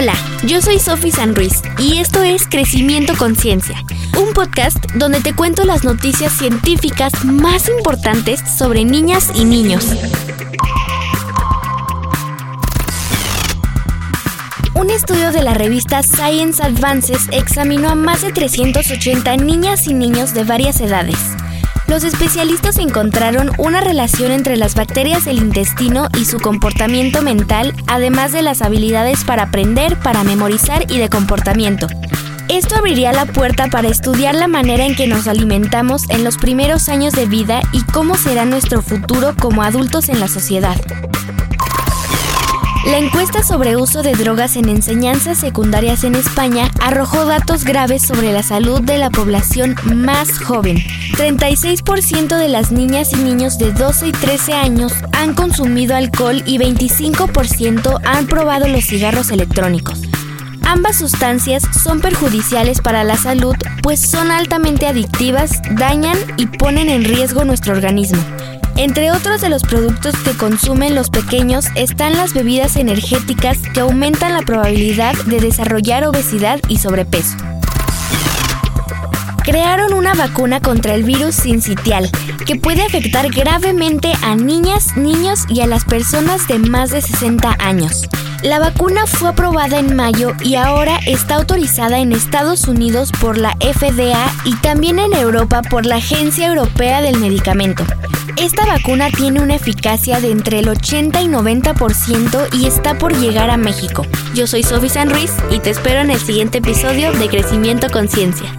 Hola, yo soy Sofi San Ruiz y esto es Crecimiento Conciencia, un podcast donde te cuento las noticias científicas más importantes sobre niñas y niños. Un estudio de la revista Science Advances examinó a más de 380 niñas y niños de varias edades los especialistas encontraron una relación entre las bacterias del intestino y su comportamiento mental, además de las habilidades para aprender, para memorizar y de comportamiento. Esto abriría la puerta para estudiar la manera en que nos alimentamos en los primeros años de vida y cómo será nuestro futuro como adultos en la sociedad. La encuesta sobre uso de drogas en enseñanzas secundarias en España arrojó datos graves sobre la salud de la población más joven. 36% de las niñas y niños de 12 y 13 años han consumido alcohol y 25% han probado los cigarros electrónicos. Ambas sustancias son perjudiciales para la salud pues son altamente adictivas, dañan y ponen en riesgo nuestro organismo. Entre otros de los productos que consumen los pequeños están las bebidas energéticas que aumentan la probabilidad de desarrollar obesidad y sobrepeso. Crearon una vacuna contra el virus sincitial que puede afectar gravemente a niñas, niños y a las personas de más de 60 años. La vacuna fue aprobada en mayo y ahora está autorizada en Estados Unidos por la FDA y también en Europa por la Agencia Europea del Medicamento. Esta vacuna tiene una eficacia de entre el 80 y 90% y está por llegar a México. Yo soy Sofi San Ruiz y te espero en el siguiente episodio de Crecimiento Conciencia.